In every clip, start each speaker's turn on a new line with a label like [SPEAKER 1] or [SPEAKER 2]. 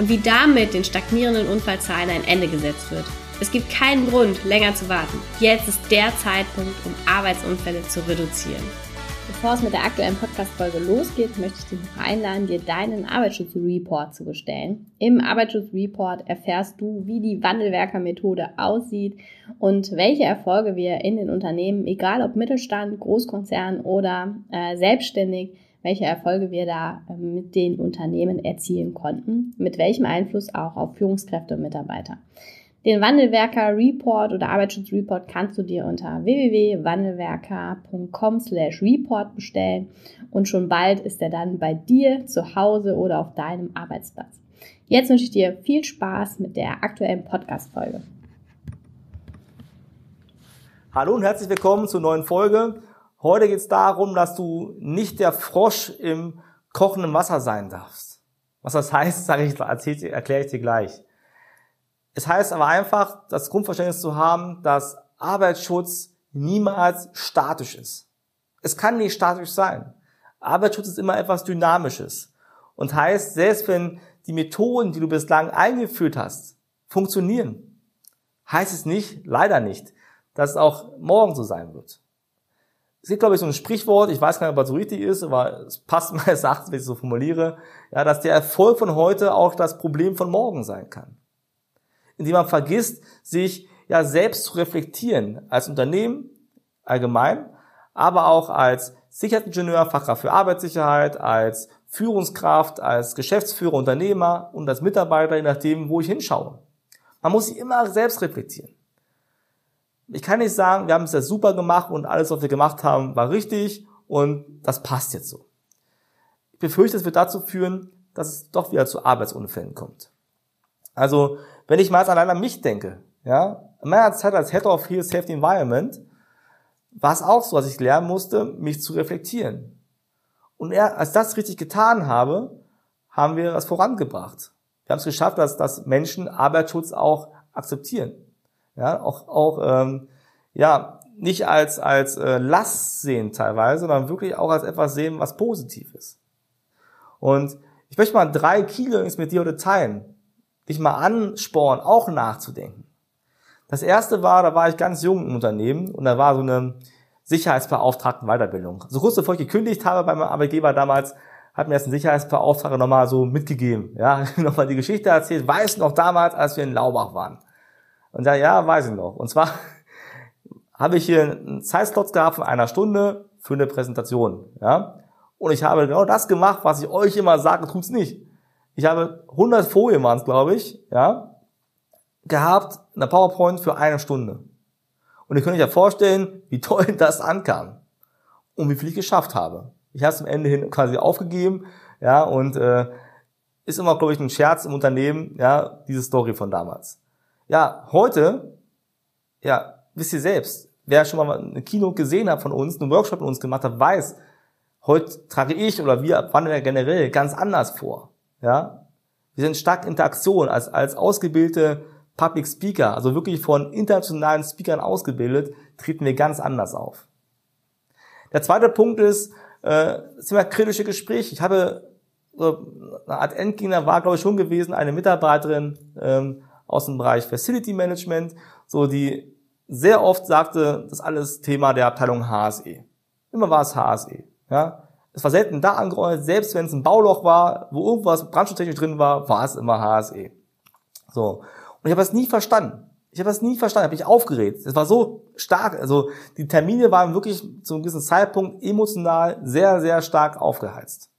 [SPEAKER 1] und wie damit den stagnierenden Unfallzahlen ein Ende gesetzt wird. Es gibt keinen Grund, länger zu warten. Jetzt ist der Zeitpunkt, um Arbeitsunfälle zu reduzieren. Bevor es mit der aktuellen Podcast-Folge losgeht, möchte ich dich noch einladen, dir deinen Arbeitsschutzreport zu bestellen. Im Arbeitsschutzreport erfährst du, wie die Wandelwerker-Methode aussieht und welche Erfolge wir in den Unternehmen, egal ob Mittelstand, Großkonzern oder äh, selbstständig, welche Erfolge wir da ähm, mit den Unternehmen erzielen konnten, mit welchem Einfluss auch auf Führungskräfte und Mitarbeiter. Den Wandelwerker Report oder Arbeitsschutz Report kannst du dir unter www.wandelwerker.com slash report bestellen und schon bald ist er dann bei dir zu Hause oder auf deinem Arbeitsplatz. Jetzt wünsche ich dir viel Spaß mit der aktuellen Podcast-Folge.
[SPEAKER 2] Hallo und herzlich willkommen zur neuen Folge. Heute geht es darum, dass du nicht der Frosch im kochenden Wasser sein darfst. Was das heißt, ich, erkläre ich dir gleich. Es heißt aber einfach, das Grundverständnis zu haben, dass Arbeitsschutz niemals statisch ist. Es kann nicht statisch sein. Arbeitsschutz ist immer etwas Dynamisches. Und heißt, selbst wenn die Methoden, die du bislang eingeführt hast, funktionieren, heißt es nicht, leider nicht, dass es auch morgen so sein wird. Es gibt, glaube ich, so ein Sprichwort, ich weiß gar nicht, ob das so richtig ist, aber es passt meines Erachtens, wenn ich es so formuliere, ja, dass der Erfolg von heute auch das Problem von morgen sein kann. Indem man vergisst, sich ja selbst zu reflektieren, als Unternehmen allgemein, aber auch als Sicherheitsingenieur, Fachkraft für Arbeitssicherheit, als Führungskraft, als Geschäftsführer, Unternehmer und als Mitarbeiter, je nachdem, wo ich hinschaue. Man muss sich immer selbst reflektieren. Ich kann nicht sagen, wir haben es ja super gemacht und alles, was wir gemacht haben, war richtig und das passt jetzt so. Ich befürchte, es wird dazu führen, dass es doch wieder zu Arbeitsunfällen kommt. Also, wenn ich mal allein an mich denke, ja, in meiner Zeit als Head of Field Safety Environment war es auch so, dass ich lernen musste, mich zu reflektieren. Und als das richtig getan habe, haben wir das vorangebracht. Wir haben es geschafft, dass, dass Menschen Arbeitsschutz auch akzeptieren. Ja, auch, auch ähm, ja, nicht als, als äh, Last sehen teilweise, sondern wirklich auch als etwas sehen, was positiv ist. Und ich möchte mal drei Keylearnings mit dir heute teilen, dich mal anspornen, auch nachzudenken. Das erste war, da war ich ganz jung im Unternehmen und da war so eine Sicherheitsbeauftragten Weiterbildung. So kurz bevor ich gekündigt habe bei meinem Arbeitgeber damals, hat mir das ein Sicherheitsbeauftragter nochmal so mitgegeben. Ja, nochmal die Geschichte erzählt. Weiß noch damals, als wir in Laubach waren. Und ja, ja, weiß ich noch. Und zwar habe ich hier einen Zeitslot gehabt von einer Stunde für eine Präsentation. Ja? Und ich habe genau das gemacht, was ich euch immer sage, tut's nicht. Ich habe 100 Folien waren es, glaube ich, ja, gehabt in der PowerPoint für eine Stunde. Und ihr könnt euch ja vorstellen, wie toll das ankam und wie viel ich geschafft habe. Ich habe es am Ende hin quasi aufgegeben, ja, und äh, ist immer, glaube ich, ein Scherz im Unternehmen, ja, diese Story von damals. Ja, heute, ja, wisst ihr selbst, wer schon mal ein Kino gesehen hat von uns, einen Workshop mit uns gemacht hat, weiß, heute trage ich oder wir wandeln generell ganz anders vor. Ja, wir sind stark Interaktion als, als ausgebildete Public Speaker, also wirklich von internationalen Speakern ausgebildet, treten wir ganz anders auf. Der zweite Punkt ist, äh, das Thema kritische Gespräche. Ich habe so eine Art Endgegner war, glaube ich, schon gewesen, eine Mitarbeiterin, ähm, aus dem Bereich Facility Management, so die sehr oft sagte, das alles Thema der Abteilung HSE. Immer war es HSE. Ja? Es war selten da angeordnet, selbst wenn es ein Bauloch war, wo irgendwas brandschutztechnisch drin war, war es immer HSE. So. Und ich habe das nie verstanden. Ich habe das nie verstanden, habe mich aufgeregt. Es war so stark, also die Termine waren wirklich zu einem gewissen Zeitpunkt emotional sehr, sehr stark aufgeheizt.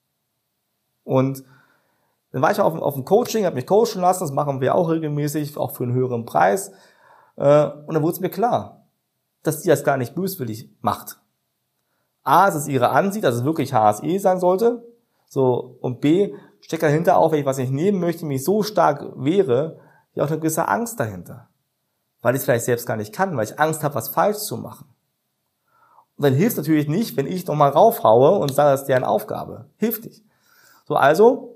[SPEAKER 2] Und dann war ich auf, auf dem Coaching, habe mich coachen lassen, das machen wir auch regelmäßig, auch für einen höheren Preis. Äh, und dann wurde es mir klar, dass die das gar nicht böswillig macht. A, es ist ihre Ansicht, dass es wirklich HSE sein sollte. So, und B, steckt dahinter auch, wenn ich was nicht nehmen möchte, mich so stark wehre, ja auch eine gewisse Angst dahinter. Weil ich es vielleicht selbst gar nicht kann, weil ich Angst habe, was falsch zu machen. Und dann hilft natürlich nicht, wenn ich nochmal raufhaue und sage, das ist deren Aufgabe. Hilft nicht. So, also,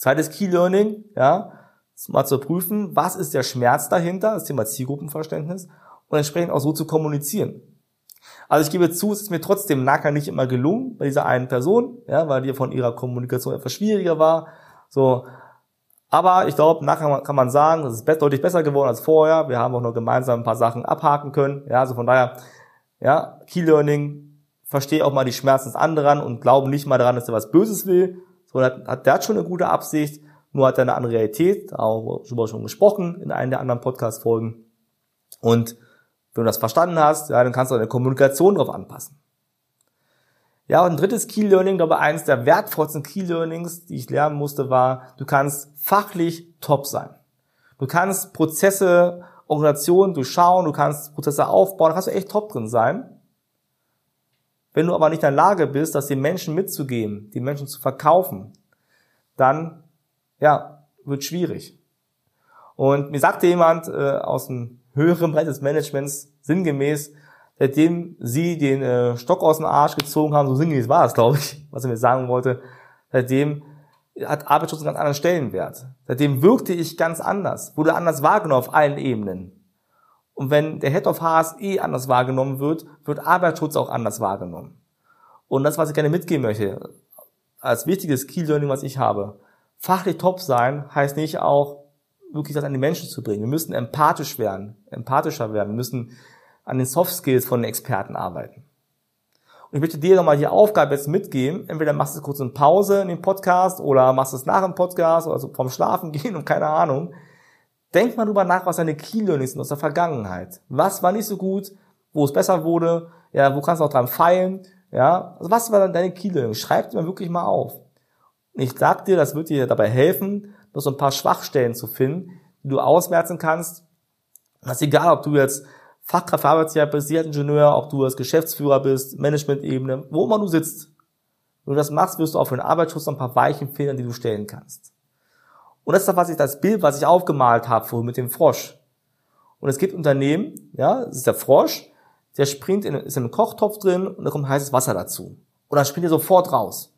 [SPEAKER 2] zweites Key Learning, ja, mal zu prüfen, was ist der Schmerz dahinter, das Thema Zielgruppenverständnis, und entsprechend auch so zu kommunizieren. Also ich gebe zu, es ist mir trotzdem nachher nicht immer gelungen bei dieser einen Person, ja, weil die von ihrer Kommunikation etwas schwieriger war. So, aber ich glaube, nachher kann man sagen, es ist deutlich besser geworden als vorher. Wir haben auch noch gemeinsam ein paar Sachen abhaken können. Ja, also von daher, ja, Key Learning, verstehe auch mal die Schmerzen des anderen und glaube nicht mal daran, dass er was Böses will, sondern hat, der hat schon eine gute Absicht, nur hat er eine andere Realität, auch schon gesprochen in einem der anderen Podcast-Folgen. Und wenn du das verstanden hast, ja, dann kannst du deine Kommunikation darauf anpassen. Ja, und ein drittes Key Learning, glaube ich, eines der wertvollsten Key Learnings, die ich lernen musste, war, du kannst fachlich top sein. Du kannst Prozesse, Organisationen durchschauen, du kannst Prozesse aufbauen, da kannst du echt top drin sein. Wenn du aber nicht in der Lage bist, das den Menschen mitzugeben, die Menschen zu verkaufen, dann, ja, wird schwierig. Und mir sagte jemand äh, aus dem höheren Bereich des Managements sinngemäß, seitdem sie den äh, Stock aus dem Arsch gezogen haben, so sinngemäß war das, glaube ich, was er mir sagen wollte, seitdem hat Arbeitsschutz einen ganz anderen Stellenwert. Seitdem wirkte ich ganz anders, wurde anders wahrgenommen auf allen Ebenen. Und wenn der Head of HSE anders wahrgenommen wird, wird Arbeitsschutz auch anders wahrgenommen. Und das, was ich gerne mitgeben möchte, als wichtiges Key Learning, was ich habe, fachlich top sein heißt nicht auch, wirklich das an die Menschen zu bringen. Wir müssen empathisch werden, empathischer werden. Wir müssen an den Soft Skills von den Experten arbeiten. Und ich möchte dir nochmal die Aufgabe jetzt mitgeben. Entweder machst du kurz eine Pause in dem Podcast oder machst es nach dem Podcast oder so vom Schlafen gehen und keine Ahnung. Denk mal drüber nach, was deine Key Learnings sind aus der Vergangenheit. Was war nicht so gut, wo es besser wurde, ja, wo kannst du auch dran feilen, ja. Also was war dann deine Key Learnings? Schreib dir mal wirklich mal auf. Und ich sag dir, das wird dir dabei helfen, noch so ein paar Schwachstellen zu finden, die du ausmerzen kannst. Das ist egal, ob du jetzt Fachkraft Arbeitsjahr bist, Ingenieur, ob du als Geschäftsführer bist, Management-Ebene, wo immer du sitzt. Wenn du das machst, wirst du für den Arbeitsschutz noch ein paar Weichen finden, die du stellen kannst. Und das ist das, was ich, das Bild, was ich aufgemalt habe vorhin mit dem Frosch. Und es gibt Unternehmen, ja, das ist der Frosch, der springt in, ist in einem Kochtopf drin und da kommt heißes Wasser dazu. Und dann springt er sofort raus.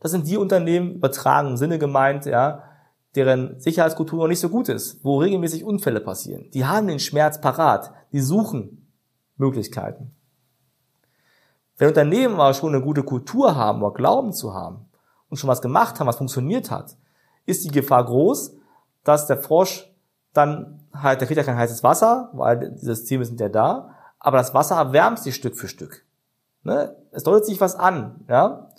[SPEAKER 2] Das sind die Unternehmen, übertragen Sinne gemeint, ja, deren Sicherheitskultur noch nicht so gut ist, wo regelmäßig Unfälle passieren. Die haben den Schmerz parat, die suchen Möglichkeiten. Wenn Unternehmen aber schon eine gute Kultur haben oder glauben zu haben und schon was gemacht haben, was funktioniert hat, ist die Gefahr groß, dass der Frosch dann halt, der kriegt ja kein heißes Wasser, weil die Systeme sind ja da, aber das Wasser erwärmt sich Stück für Stück. Ne? Es deutet sich was an, ja?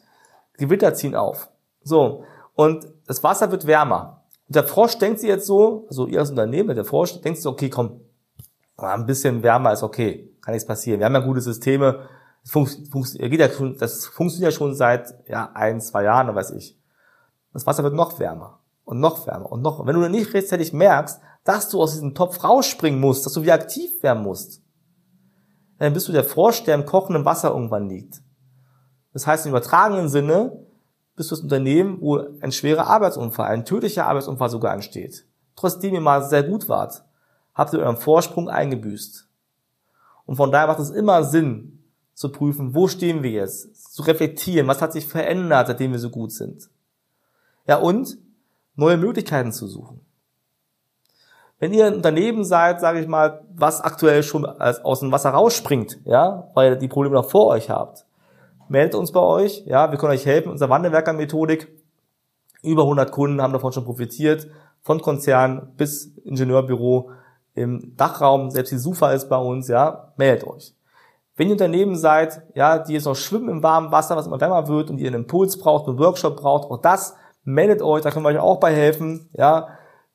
[SPEAKER 2] Gewitter ziehen auf. So. Und das Wasser wird wärmer. Und der Frosch denkt sich jetzt so, also ihr als Unternehmen, der Frosch denkt sich, okay, komm, ein bisschen wärmer ist okay, kann nichts passieren. Wir haben ja gute Systeme, das, das funktioniert ja schon seit ja, ein, zwei Jahren, weiß ich. Das Wasser wird noch wärmer und noch wärmer und noch. Wenn du nicht rechtzeitig merkst, dass du aus diesem Topf rausspringen musst, dass du wieder aktiv werden musst, dann bist du der Frosch, der im kochenden Wasser irgendwann liegt. Das heißt im übertragenen Sinne, bist du das Unternehmen, wo ein schwerer Arbeitsunfall, ein tödlicher Arbeitsunfall sogar ansteht. Trotzdem ihr mal sehr gut wart, habt ihr euren Vorsprung eingebüßt. Und von daher macht es immer Sinn, zu prüfen, wo stehen wir jetzt, zu reflektieren, was hat sich verändert, seitdem wir so gut sind. Ja, und neue Möglichkeiten zu suchen. Wenn ihr ein Unternehmen seid, sage ich mal, was aktuell schon aus dem Wasser rausspringt, ja, weil ihr die Probleme noch vor euch habt, meldet uns bei euch. Ja, wir können euch helfen. Unser Wandelwerker-Methodik. Über 100 Kunden haben davon schon profitiert. Von Konzern bis Ingenieurbüro im Dachraum. Selbst die SUFA ist bei uns. Ja, meldet euch. Wenn ihr Unternehmen seid, ja, die jetzt noch schwimmen im warmen Wasser, was immer wärmer wird und ihr einen Impuls braucht, einen Workshop braucht, auch das, meldet euch, da können wir euch auch bei helfen. Ja,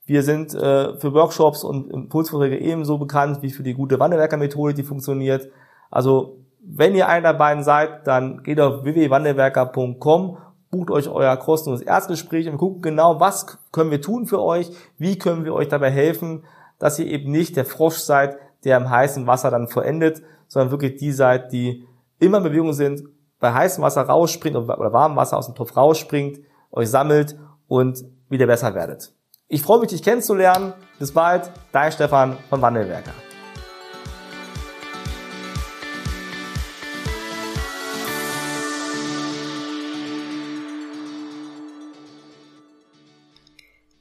[SPEAKER 2] wir sind äh, für Workshops und Impulsvorträge ebenso bekannt wie für die gute Wandelwerker-Methode, die funktioniert. Also wenn ihr einer der beiden seid, dann geht auf www.wandelwerker.com, bucht euch euer kostenloses Erstgespräch und guckt genau, was können wir tun für euch, wie können wir euch dabei helfen, dass ihr eben nicht der Frosch seid, der im heißen Wasser dann verendet, sondern wirklich die seid, die immer in Bewegung sind, bei heißem Wasser rausspringt oder warmem Wasser aus dem Topf rausspringt euch sammelt und wieder besser werdet. Ich freue mich, dich kennenzulernen. Bis bald, dein Stefan von Wandelwerker.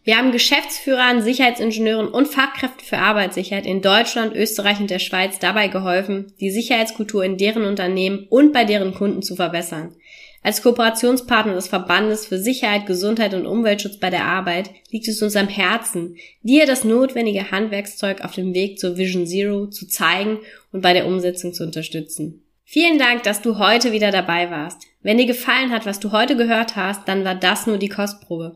[SPEAKER 1] Wir haben Geschäftsführern, Sicherheitsingenieuren und Fachkräften für Arbeitssicherheit in Deutschland, Österreich und der Schweiz dabei geholfen, die Sicherheitskultur in deren Unternehmen und bei deren Kunden zu verbessern. Als Kooperationspartner des Verbandes für Sicherheit, Gesundheit und Umweltschutz bei der Arbeit liegt es uns am Herzen, dir das notwendige Handwerkszeug auf dem Weg zur Vision Zero zu zeigen und bei der Umsetzung zu unterstützen. Vielen Dank, dass du heute wieder dabei warst. Wenn dir gefallen hat, was du heute gehört hast, dann war das nur die Kostprobe.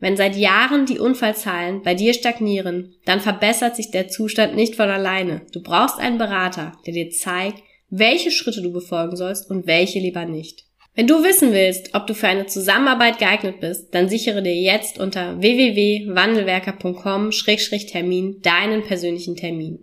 [SPEAKER 1] Wenn seit Jahren die Unfallzahlen bei dir stagnieren, dann verbessert sich der Zustand nicht von alleine. Du brauchst einen Berater, der dir zeigt, welche Schritte du befolgen sollst und welche lieber nicht. Wenn du wissen willst, ob du für eine Zusammenarbeit geeignet bist, dann sichere dir jetzt unter www.wandelwerker.com-termin deinen persönlichen Termin.